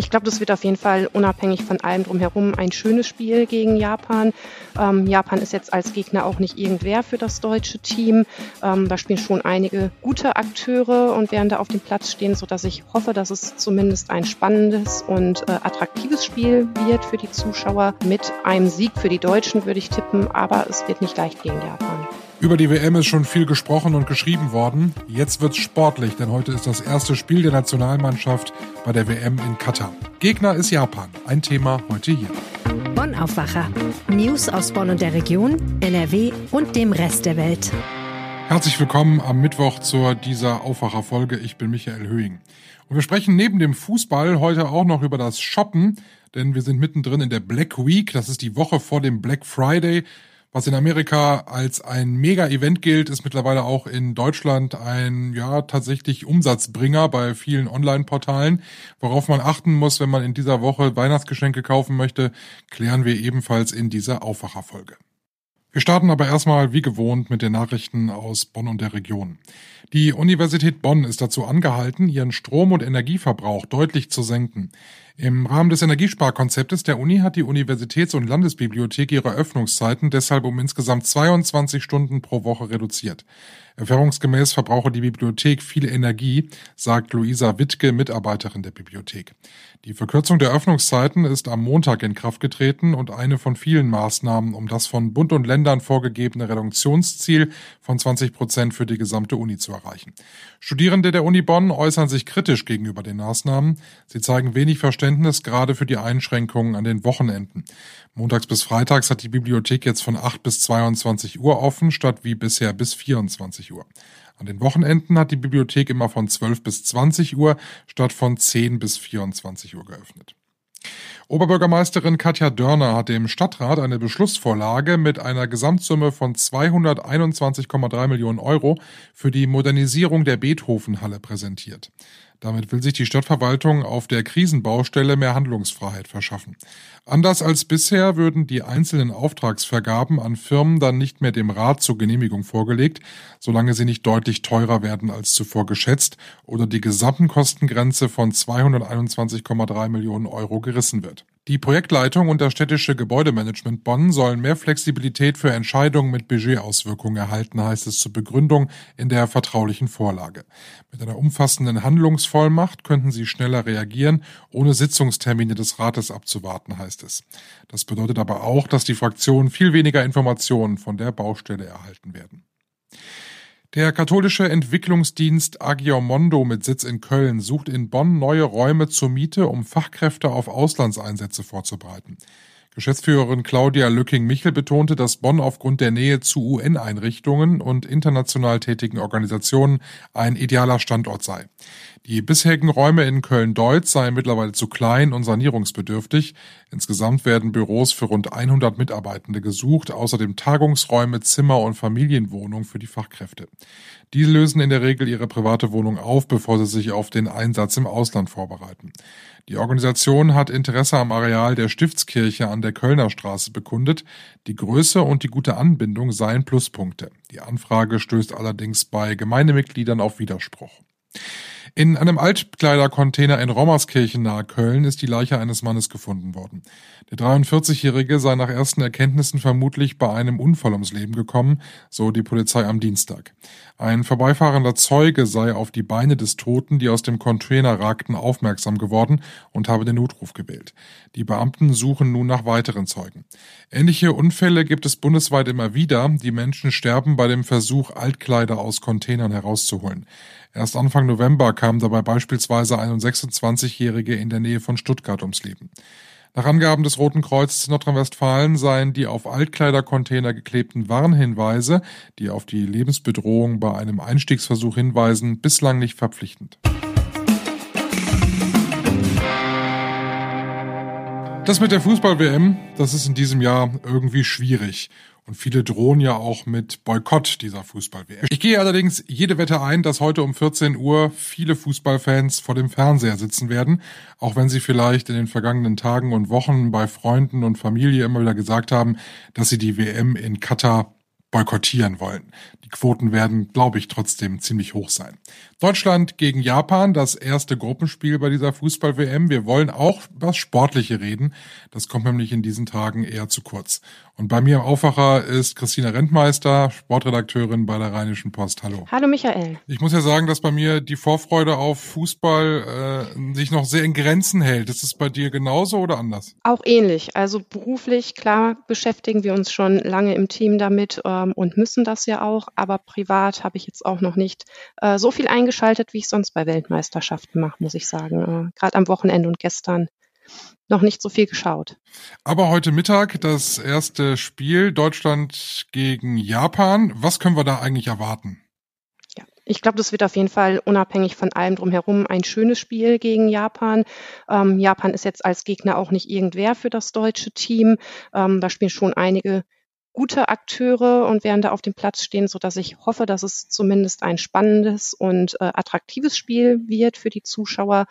Ich glaube, das wird auf jeden Fall unabhängig von allem drumherum ein schönes Spiel gegen Japan. Ähm, Japan ist jetzt als Gegner auch nicht irgendwer für das deutsche Team. Ähm, da spielen schon einige gute Akteure und werden da auf dem Platz stehen, sodass ich hoffe, dass es zumindest ein spannendes und äh, attraktives Spiel wird für die Zuschauer. Mit einem Sieg für die Deutschen würde ich tippen, aber es wird nicht leicht gegen Japan. Über die WM ist schon viel gesprochen und geschrieben worden. Jetzt wird's sportlich, denn heute ist das erste Spiel der Nationalmannschaft bei der WM in Katar. Gegner ist Japan. Ein Thema heute hier. Bonn Aufwacher. News aus Bonn und der Region, NRW und dem Rest der Welt. Herzlich willkommen am Mittwoch zur dieser Aufwacherfolge. Ich bin Michael Höhing. Und wir sprechen neben dem Fußball heute auch noch über das Shoppen, denn wir sind mittendrin in der Black Week. Das ist die Woche vor dem Black Friday. Was in Amerika als ein Mega-Event gilt, ist mittlerweile auch in Deutschland ein, ja, tatsächlich Umsatzbringer bei vielen Online-Portalen. Worauf man achten muss, wenn man in dieser Woche Weihnachtsgeschenke kaufen möchte, klären wir ebenfalls in dieser Aufwacherfolge. Wir starten aber erstmal wie gewohnt mit den Nachrichten aus Bonn und der Region. Die Universität Bonn ist dazu angehalten, ihren Strom- und Energieverbrauch deutlich zu senken. Im Rahmen des Energiesparkonzeptes der Uni hat die Universitäts- und Landesbibliothek ihre Öffnungszeiten deshalb um insgesamt 22 Stunden pro Woche reduziert. Erfahrungsgemäß verbrauche die Bibliothek viel Energie, sagt Luisa Wittke, Mitarbeiterin der Bibliothek. Die Verkürzung der Öffnungszeiten ist am Montag in Kraft getreten und eine von vielen Maßnahmen, um das von Bund und Ländern vorgegebene Reduktionsziel von 20 Prozent für die gesamte Uni zu erreichen. Studierende der Uni Bonn äußern sich kritisch gegenüber den Maßnahmen. Sie zeigen wenig Verständnis gerade für die Einschränkungen an den Wochenenden. Montags bis freitags hat die Bibliothek jetzt von 8 bis 22 Uhr offen, statt wie bisher bis 24 Uhr. An den Wochenenden hat die Bibliothek immer von 12 bis 20 Uhr statt von 10 bis 24 Uhr geöffnet. Oberbürgermeisterin Katja Dörner hat dem Stadtrat eine Beschlussvorlage mit einer Gesamtsumme von 221,3 Millionen Euro für die Modernisierung der Beethovenhalle präsentiert. Damit will sich die Stadtverwaltung auf der Krisenbaustelle mehr Handlungsfreiheit verschaffen. Anders als bisher würden die einzelnen Auftragsvergaben an Firmen dann nicht mehr dem Rat zur Genehmigung vorgelegt, solange sie nicht deutlich teurer werden als zuvor geschätzt oder die Gesamtenkostengrenze von 221,3 Millionen Euro gerissen wird. Die Projektleitung und das städtische Gebäudemanagement Bonn sollen mehr Flexibilität für Entscheidungen mit Budgetauswirkungen erhalten, heißt es zur Begründung in der vertraulichen Vorlage. Mit einer umfassenden Handlungsvollmacht könnten sie schneller reagieren, ohne Sitzungstermine des Rates abzuwarten, heißt es. Das bedeutet aber auch, dass die Fraktionen viel weniger Informationen von der Baustelle erhalten werden. Der katholische Entwicklungsdienst Agiomondo mit Sitz in Köln sucht in Bonn neue Räume zur Miete, um Fachkräfte auf Auslandseinsätze vorzubereiten. Geschäftsführerin Claudia Lücking-Michel betonte, dass Bonn aufgrund der Nähe zu UN-Einrichtungen und international tätigen Organisationen ein idealer Standort sei. Die bisherigen Räume in Köln-Deutz seien mittlerweile zu klein und sanierungsbedürftig. Insgesamt werden Büros für rund 100 Mitarbeitende gesucht, außerdem Tagungsräume, Zimmer und Familienwohnungen für die Fachkräfte. Diese lösen in der Regel ihre private Wohnung auf, bevor sie sich auf den Einsatz im Ausland vorbereiten. Die Organisation hat Interesse am Areal der Stiftskirche an der Kölner Straße bekundet. Die Größe und die gute Anbindung seien Pluspunkte. Die Anfrage stößt allerdings bei Gemeindemitgliedern auf Widerspruch. In einem Altkleidercontainer in Rommerskirchen nahe Köln ist die Leiche eines Mannes gefunden worden. Der 43-Jährige sei nach ersten Erkenntnissen vermutlich bei einem Unfall ums Leben gekommen, so die Polizei am Dienstag. Ein vorbeifahrender Zeuge sei auf die Beine des Toten, die aus dem Container ragten, aufmerksam geworden und habe den Notruf gewählt. Die Beamten suchen nun nach weiteren Zeugen. Ähnliche Unfälle gibt es bundesweit immer wieder. Die Menschen sterben bei dem Versuch, Altkleider aus Containern herauszuholen. Erst Anfang November kam dabei beispielsweise ein 26-Jährige in der Nähe von Stuttgart ums Leben. Nach Angaben des Roten Kreuzes Nordrhein-Westfalen seien die auf Altkleidercontainer geklebten Warnhinweise, die auf die Lebensbedrohung bei einem Einstiegsversuch hinweisen, bislang nicht verpflichtend. Das mit der Fußball-WM, das ist in diesem Jahr irgendwie schwierig. Und viele drohen ja auch mit Boykott dieser Fußball-WM. Ich gehe allerdings jede Wette ein, dass heute um 14 Uhr viele Fußballfans vor dem Fernseher sitzen werden, auch wenn sie vielleicht in den vergangenen Tagen und Wochen bei Freunden und Familie immer wieder gesagt haben, dass sie die WM in Katar boykottieren wollen. Die Quoten werden, glaube ich, trotzdem ziemlich hoch sein. Deutschland gegen Japan, das erste Gruppenspiel bei dieser Fußball-WM. Wir wollen auch über Sportliche reden. Das kommt nämlich in diesen Tagen eher zu kurz. Und bei mir im Aufwacher ist Christina Rentmeister, Sportredakteurin bei der Rheinischen Post. Hallo. Hallo Michael. Ich muss ja sagen, dass bei mir die Vorfreude auf Fußball äh, sich noch sehr in Grenzen hält. Ist es bei dir genauso oder anders? Auch ähnlich. Also beruflich, klar, beschäftigen wir uns schon lange im Team damit ähm, und müssen das ja auch. Aber privat habe ich jetzt auch noch nicht äh, so viel eingeschaltet, wie ich sonst bei Weltmeisterschaften mache, muss ich sagen. Äh, Gerade am Wochenende und gestern noch nicht so viel geschaut. Aber heute Mittag das erste Spiel Deutschland gegen Japan. Was können wir da eigentlich erwarten? Ja, ich glaube, das wird auf jeden Fall unabhängig von allem drumherum ein schönes Spiel gegen Japan. Ähm, Japan ist jetzt als Gegner auch nicht irgendwer für das deutsche Team. Ähm, da spielen schon einige gute Akteure und werden da auf dem Platz stehen, so dass ich hoffe, dass es zumindest ein spannendes und äh, attraktives Spiel wird für die Zuschauer.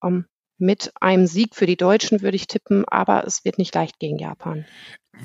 Ähm, mit einem Sieg für die Deutschen würde ich tippen, aber es wird nicht leicht gegen Japan.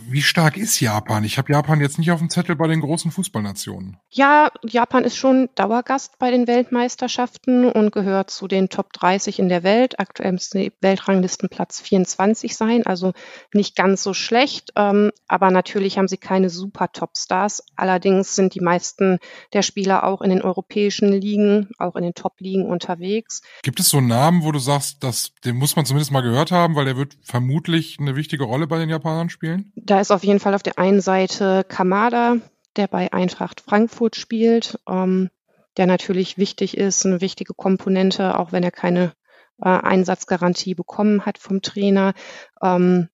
Wie stark ist Japan? Ich habe Japan jetzt nicht auf dem Zettel bei den großen Fußballnationen. Ja, Japan ist schon Dauergast bei den Weltmeisterschaften und gehört zu den Top 30 in der Welt. Aktuell müssen die Weltranglistenplatz 24 sein, also nicht ganz so schlecht. Ähm, aber natürlich haben sie keine super Topstars. Allerdings sind die meisten der Spieler auch in den europäischen Ligen, auch in den Top-Ligen unterwegs. Gibt es so Namen, wo du sagst, dass, den muss man zumindest mal gehört haben, weil der wird vermutlich eine wichtige Rolle bei den Japanern spielen? Da ist auf jeden Fall auf der einen Seite Kamada, der bei Eintracht Frankfurt spielt, ähm, der natürlich wichtig ist, eine wichtige Komponente, auch wenn er keine äh, Einsatzgarantie bekommen hat vom Trainer. Ähm,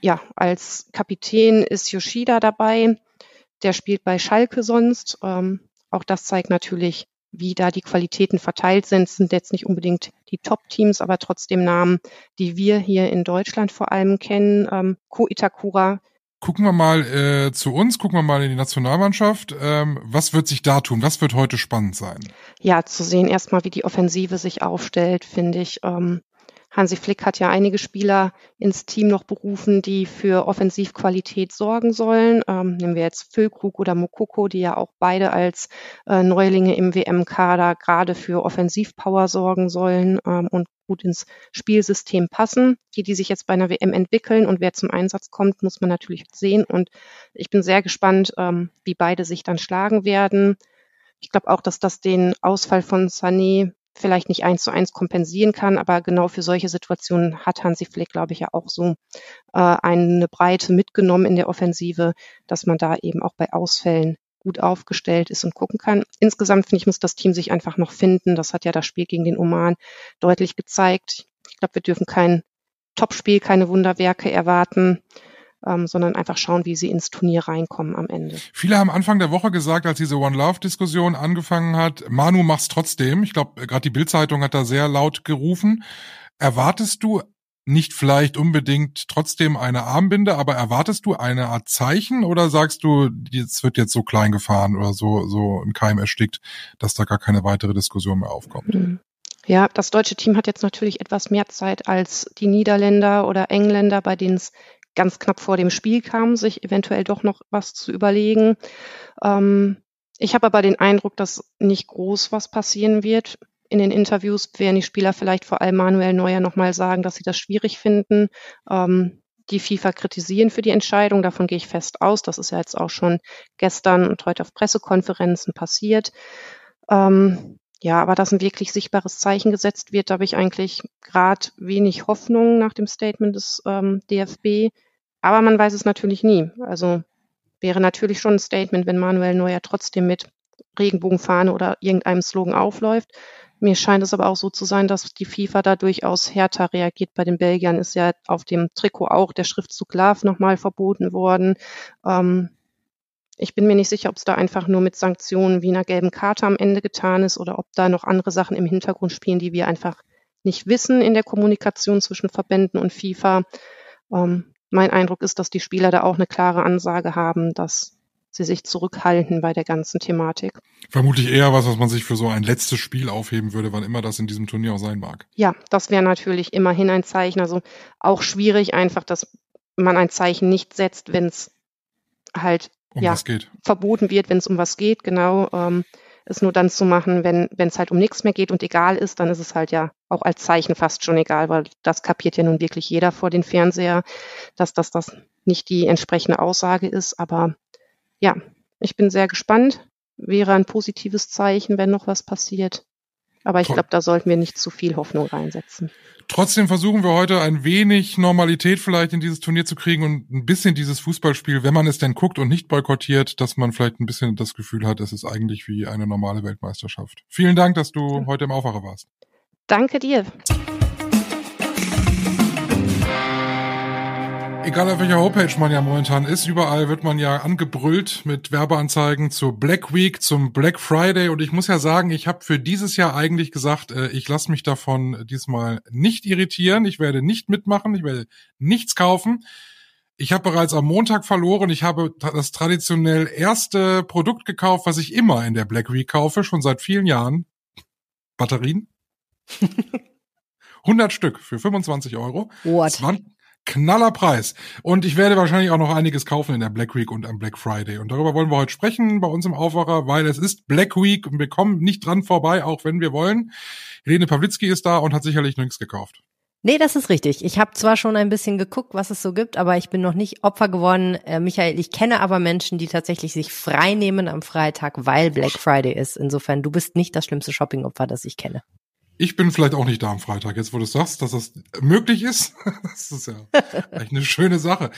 ja, als Kapitän ist Yoshida dabei. Der spielt bei Schalke sonst. Ähm, auch das zeigt natürlich, wie da die Qualitäten verteilt sind. Sind jetzt nicht unbedingt die Top-Teams, aber trotzdem Namen, die wir hier in Deutschland vor allem kennen. Ähm, Ko Itakura. Gucken wir mal äh, zu uns, gucken wir mal in die Nationalmannschaft. Ähm, was wird sich da tun? Was wird heute spannend sein? Ja, zu sehen erstmal, wie die Offensive sich aufstellt, finde ich. Ähm, Hansi Flick hat ja einige Spieler ins Team noch berufen, die für Offensivqualität sorgen sollen. Ähm, nehmen wir jetzt Füllkrug oder Mokoko, die ja auch beide als äh, Neulinge im WM-Kader gerade für Offensivpower sorgen sollen ähm, und gut ins Spielsystem passen. Die, die sich jetzt bei einer WM entwickeln und wer zum Einsatz kommt, muss man natürlich sehen. Und ich bin sehr gespannt, ähm, wie beide sich dann schlagen werden. Ich glaube auch, dass das den Ausfall von Sané vielleicht nicht eins zu eins kompensieren kann, aber genau für solche Situationen hat Hansi Flick, glaube ich, ja auch so äh, eine Breite mitgenommen in der Offensive, dass man da eben auch bei Ausfällen gut aufgestellt ist und gucken kann. Insgesamt finde ich, muss das Team sich einfach noch finden. Das hat ja das Spiel gegen den Oman deutlich gezeigt. Ich glaube, wir dürfen kein Topspiel, keine Wunderwerke erwarten ähm, sondern einfach schauen, wie sie ins Turnier reinkommen am Ende. Viele haben Anfang der Woche gesagt, als diese One Love Diskussion angefangen hat, Manu mach's trotzdem. Ich glaube, gerade die Bildzeitung hat da sehr laut gerufen. Erwartest du nicht vielleicht unbedingt trotzdem eine Armbinde, aber erwartest du eine Art Zeichen oder sagst du, es wird jetzt so klein gefahren oder so, so im Keim erstickt, dass da gar keine weitere Diskussion mehr aufkommt? Mhm. Ja, das deutsche Team hat jetzt natürlich etwas mehr Zeit als die Niederländer oder Engländer, bei denen es ganz knapp vor dem Spiel kam, sich eventuell doch noch was zu überlegen. Ähm, ich habe aber den Eindruck, dass nicht groß was passieren wird. In den Interviews werden die Spieler vielleicht vor allem Manuel Neuer nochmal sagen, dass sie das schwierig finden. Ähm, die FIFA kritisieren für die Entscheidung. Davon gehe ich fest aus. Das ist ja jetzt auch schon gestern und heute auf Pressekonferenzen passiert. Ähm, ja, aber dass ein wirklich sichtbares Zeichen gesetzt wird, da habe ich eigentlich gerade wenig Hoffnung nach dem Statement des ähm, DFB. Aber man weiß es natürlich nie. Also wäre natürlich schon ein Statement, wenn Manuel Neuer trotzdem mit Regenbogenfahne oder irgendeinem Slogan aufläuft. Mir scheint es aber auch so zu sein, dass die FIFA da durchaus härter reagiert. Bei den Belgiern ist ja auf dem Trikot auch der Schriftzug Love nochmal verboten worden. Ähm, ich bin mir nicht sicher, ob es da einfach nur mit Sanktionen wie einer gelben Karte am Ende getan ist oder ob da noch andere Sachen im Hintergrund spielen, die wir einfach nicht wissen in der Kommunikation zwischen Verbänden und FIFA. Ähm, mein Eindruck ist, dass die Spieler da auch eine klare Ansage haben, dass sie sich zurückhalten bei der ganzen Thematik. Vermutlich eher was, was man sich für so ein letztes Spiel aufheben würde, wann immer das in diesem Turnier auch sein mag. Ja, das wäre natürlich immerhin ein Zeichen. Also auch schwierig einfach, dass man ein Zeichen nicht setzt, wenn es halt um ja, was geht. verboten wird, wenn es um was geht, genau. Ähm, es nur dann zu machen, wenn es halt um nichts mehr geht und egal ist, dann ist es halt ja auch als Zeichen fast schon egal, weil das kapiert ja nun wirklich jeder vor den Fernseher, dass das, das nicht die entsprechende Aussage ist. Aber ja, ich bin sehr gespannt. Wäre ein positives Zeichen, wenn noch was passiert. Aber ich glaube, da sollten wir nicht zu viel Hoffnung reinsetzen. Trotzdem versuchen wir heute ein wenig Normalität vielleicht in dieses Turnier zu kriegen und ein bisschen dieses Fußballspiel, wenn man es denn guckt und nicht boykottiert, dass man vielleicht ein bisschen das Gefühl hat, es ist eigentlich wie eine normale Weltmeisterschaft. Vielen Dank, dass du heute im Aufwacher warst. Danke dir. Egal auf welcher Homepage man ja momentan ist, überall wird man ja angebrüllt mit Werbeanzeigen zur Black Week, zum Black Friday. Und ich muss ja sagen, ich habe für dieses Jahr eigentlich gesagt, äh, ich lasse mich davon diesmal nicht irritieren. Ich werde nicht mitmachen, ich werde nichts kaufen. Ich habe bereits am Montag verloren. Ich habe das traditionell erste Produkt gekauft, was ich immer in der Black Week kaufe, schon seit vielen Jahren. Batterien. 100 Stück für 25 Euro. What? 20, knaller Preis. Und ich werde wahrscheinlich auch noch einiges kaufen in der Black Week und am Black Friday. Und darüber wollen wir heute sprechen bei uns im Aufwacher, weil es ist Black Week und wir kommen nicht dran vorbei, auch wenn wir wollen. Helene Pawlitzki ist da und hat sicherlich nichts gekauft. Nee, das ist richtig. Ich habe zwar schon ein bisschen geguckt, was es so gibt, aber ich bin noch nicht Opfer geworden. Äh, Michael, ich kenne aber Menschen, die tatsächlich sich frei nehmen am Freitag, weil Black Friday ist. Insofern, du bist nicht das schlimmste Shopping-Opfer, das ich kenne. Ich bin vielleicht auch nicht da am Freitag, jetzt wo du sagst, dass das möglich ist. Das ist ja echt eine schöne Sache.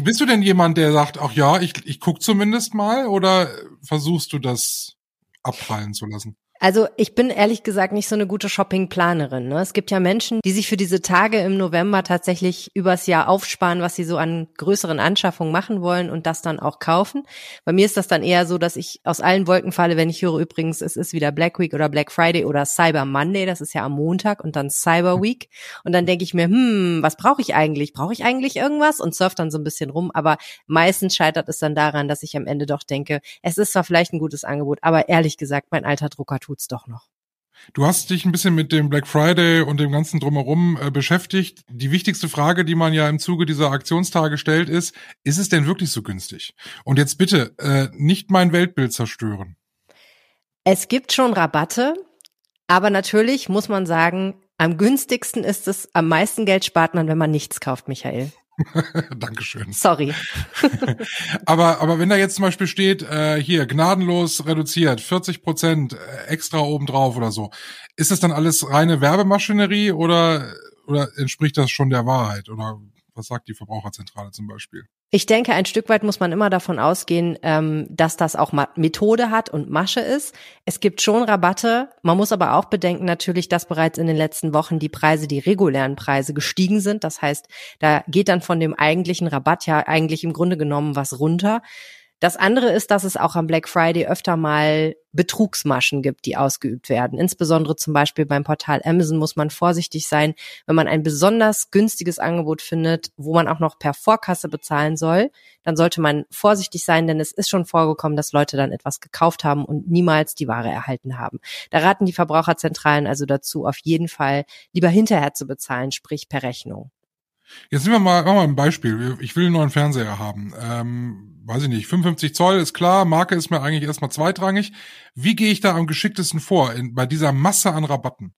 Bist du denn jemand, der sagt, ach ja, ich, ich guck zumindest mal, oder versuchst du das abprallen zu lassen? Also ich bin ehrlich gesagt nicht so eine gute Shoppingplanerin. Ne? Es gibt ja Menschen, die sich für diese Tage im November tatsächlich übers Jahr aufsparen, was sie so an größeren Anschaffungen machen wollen und das dann auch kaufen. Bei mir ist das dann eher so, dass ich aus allen Wolken falle, wenn ich höre übrigens, es ist wieder Black Week oder Black Friday oder Cyber Monday, das ist ja am Montag und dann Cyber Week. Und dann denke ich mir, hm, was brauche ich eigentlich? Brauche ich eigentlich irgendwas? Und surf dann so ein bisschen rum. Aber meistens scheitert es dann daran, dass ich am Ende doch denke, es ist zwar vielleicht ein gutes Angebot, aber ehrlich gesagt, mein alter Drucker tut tut's doch noch. Du hast dich ein bisschen mit dem Black Friday und dem ganzen drumherum äh, beschäftigt. Die wichtigste Frage, die man ja im Zuge dieser Aktionstage stellt, ist, ist es denn wirklich so günstig? Und jetzt bitte äh, nicht mein Weltbild zerstören. Es gibt schon Rabatte, aber natürlich muss man sagen, am günstigsten ist es, am meisten Geld spart man, wenn man nichts kauft, Michael. Dankeschön. Sorry. aber, aber wenn da jetzt zum Beispiel steht, äh, hier, gnadenlos reduziert, 40 Prozent äh, extra obendrauf oder so, ist das dann alles reine Werbemaschinerie oder, oder entspricht das schon der Wahrheit? Oder was sagt die Verbraucherzentrale zum Beispiel? Ich denke, ein Stück weit muss man immer davon ausgehen, ähm, dass das auch Methode hat und Masche ist. Es gibt schon Rabatte. Man muss aber auch bedenken natürlich, dass bereits in den letzten Wochen die Preise, die regulären Preise gestiegen sind. Das heißt, da geht dann von dem eigentlichen Rabatt ja eigentlich im Grunde genommen was runter. Das andere ist, dass es auch am Black Friday öfter mal Betrugsmaschen gibt, die ausgeübt werden. Insbesondere zum Beispiel beim Portal Amazon muss man vorsichtig sein, wenn man ein besonders günstiges Angebot findet, wo man auch noch per Vorkasse bezahlen soll, dann sollte man vorsichtig sein, denn es ist schon vorgekommen, dass Leute dann etwas gekauft haben und niemals die Ware erhalten haben. Da raten die Verbraucherzentralen also dazu, auf jeden Fall lieber hinterher zu bezahlen, sprich per Rechnung. Jetzt nehmen wir mal, machen wir ein Beispiel. Ich will einen neuen Fernseher haben. Ähm, weiß ich nicht, 55 Zoll ist klar, Marke ist mir eigentlich erstmal zweitrangig. Wie gehe ich da am geschicktesten vor in, bei dieser Masse an Rabatten?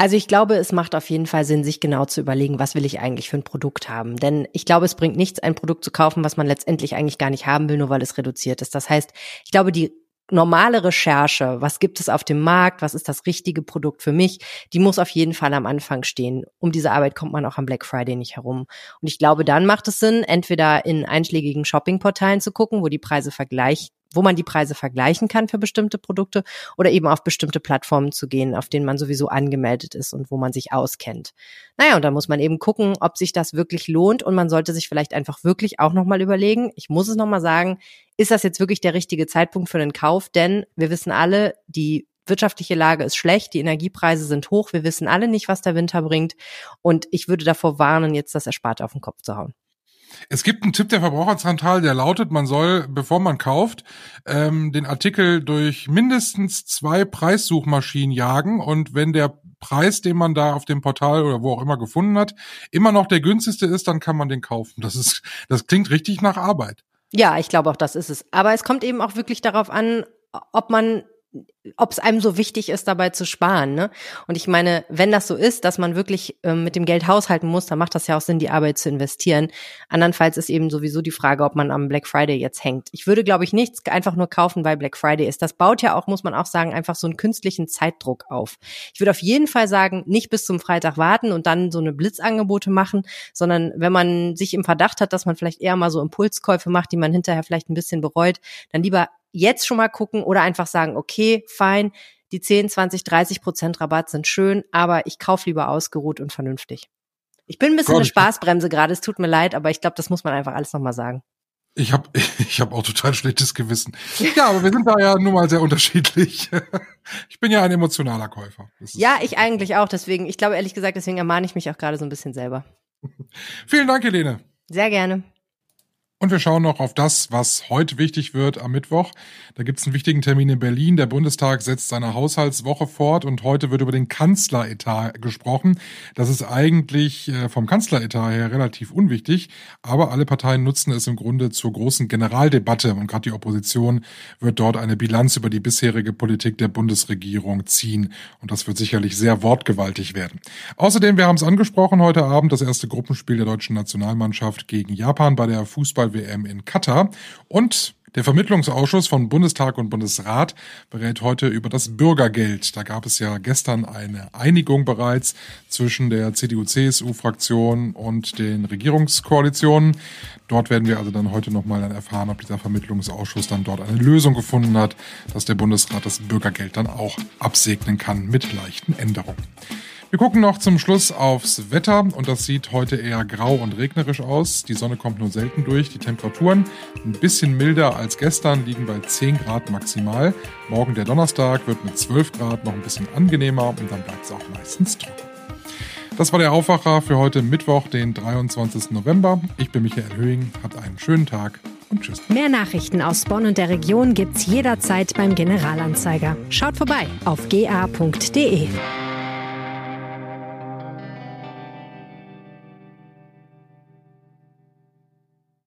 Also ich glaube, es macht auf jeden Fall Sinn, sich genau zu überlegen, was will ich eigentlich für ein Produkt haben. Denn ich glaube, es bringt nichts, ein Produkt zu kaufen, was man letztendlich eigentlich gar nicht haben will, nur weil es reduziert ist. Das heißt, ich glaube, die normale Recherche, was gibt es auf dem Markt, was ist das richtige Produkt für mich, die muss auf jeden Fall am Anfang stehen. Um diese Arbeit kommt man auch am Black Friday nicht herum. Und ich glaube, dann macht es Sinn, entweder in einschlägigen Shoppingportalen zu gucken, wo die Preise vergleicht, wo man die Preise vergleichen kann für bestimmte Produkte oder eben auf bestimmte Plattformen zu gehen, auf denen man sowieso angemeldet ist und wo man sich auskennt. Naja, und dann muss man eben gucken, ob sich das wirklich lohnt und man sollte sich vielleicht einfach wirklich auch nochmal überlegen, ich muss es nochmal sagen, ist das jetzt wirklich der richtige Zeitpunkt für den Kauf? Denn wir wissen alle, die wirtschaftliche Lage ist schlecht, die Energiepreise sind hoch, wir wissen alle nicht, was der Winter bringt und ich würde davor warnen, jetzt das Ersparte auf den Kopf zu hauen. Es gibt einen Tipp der Verbraucherzentrale, der lautet, man soll, bevor man kauft, ähm, den Artikel durch mindestens zwei Preissuchmaschinen jagen und wenn der Preis, den man da auf dem Portal oder wo auch immer gefunden hat, immer noch der günstigste ist, dann kann man den kaufen. Das ist, das klingt richtig nach Arbeit. Ja, ich glaube auch, das ist es. Aber es kommt eben auch wirklich darauf an, ob man ob es einem so wichtig ist, dabei zu sparen. Ne? Und ich meine, wenn das so ist, dass man wirklich ähm, mit dem Geld haushalten muss, dann macht das ja auch Sinn, die Arbeit zu investieren. Andernfalls ist eben sowieso die Frage, ob man am Black Friday jetzt hängt. Ich würde, glaube ich, nichts einfach nur kaufen, weil Black Friday ist. Das baut ja auch, muss man auch sagen, einfach so einen künstlichen Zeitdruck auf. Ich würde auf jeden Fall sagen, nicht bis zum Freitag warten und dann so eine Blitzangebote machen, sondern wenn man sich im Verdacht hat, dass man vielleicht eher mal so Impulskäufe macht, die man hinterher vielleicht ein bisschen bereut, dann lieber jetzt schon mal gucken oder einfach sagen, okay, fein, die 10, 20, 30 Prozent Rabatt sind schön, aber ich kaufe lieber ausgeruht und vernünftig. Ich bin ein bisschen Gott, eine Spaßbremse gerade, es tut mir leid, aber ich glaube, das muss man einfach alles nochmal sagen. Ich habe ich hab auch total schlechtes Gewissen. Ja, aber wir sind da ja nun mal sehr unterschiedlich. Ich bin ja ein emotionaler Käufer. Ja, ich eigentlich auch. Deswegen, ich glaube ehrlich gesagt, deswegen ermahne ich mich auch gerade so ein bisschen selber. Vielen Dank, Helene. Sehr gerne. Und wir schauen noch auf das, was heute wichtig wird am Mittwoch. Da gibt es einen wichtigen Termin in Berlin. Der Bundestag setzt seine Haushaltswoche fort und heute wird über den Kanzleretat gesprochen. Das ist eigentlich äh, vom Kanzleretat her relativ unwichtig, aber alle Parteien nutzen es im Grunde zur großen Generaldebatte und gerade die Opposition wird dort eine Bilanz über die bisherige Politik der Bundesregierung ziehen und das wird sicherlich sehr wortgewaltig werden. Außerdem, wir haben es angesprochen, heute Abend das erste Gruppenspiel der deutschen Nationalmannschaft gegen Japan bei der Fußball Fußball-WM in Katar. Und der Vermittlungsausschuss von Bundestag und Bundesrat berät heute über das Bürgergeld. Da gab es ja gestern eine Einigung bereits zwischen der CDU-CSU-Fraktion und den Regierungskoalitionen. Dort werden wir also dann heute nochmal dann erfahren, ob dieser Vermittlungsausschuss dann dort eine Lösung gefunden hat, dass der Bundesrat das Bürgergeld dann auch absegnen kann mit leichten Änderungen. Wir gucken noch zum Schluss aufs Wetter und das sieht heute eher grau und regnerisch aus. Die Sonne kommt nur selten durch. Die Temperaturen ein bisschen milder als gestern, liegen bei 10 Grad maximal. Morgen der Donnerstag wird mit 12 Grad noch ein bisschen angenehmer und dann bleibt es auch meistens trocken. Das war der Aufwacher für heute Mittwoch, den 23. November. Ich bin Michael Höhing. Habt einen schönen Tag und tschüss. Mehr Nachrichten aus Bonn und der Region gibt's jederzeit beim Generalanzeiger. Schaut vorbei auf ga.de.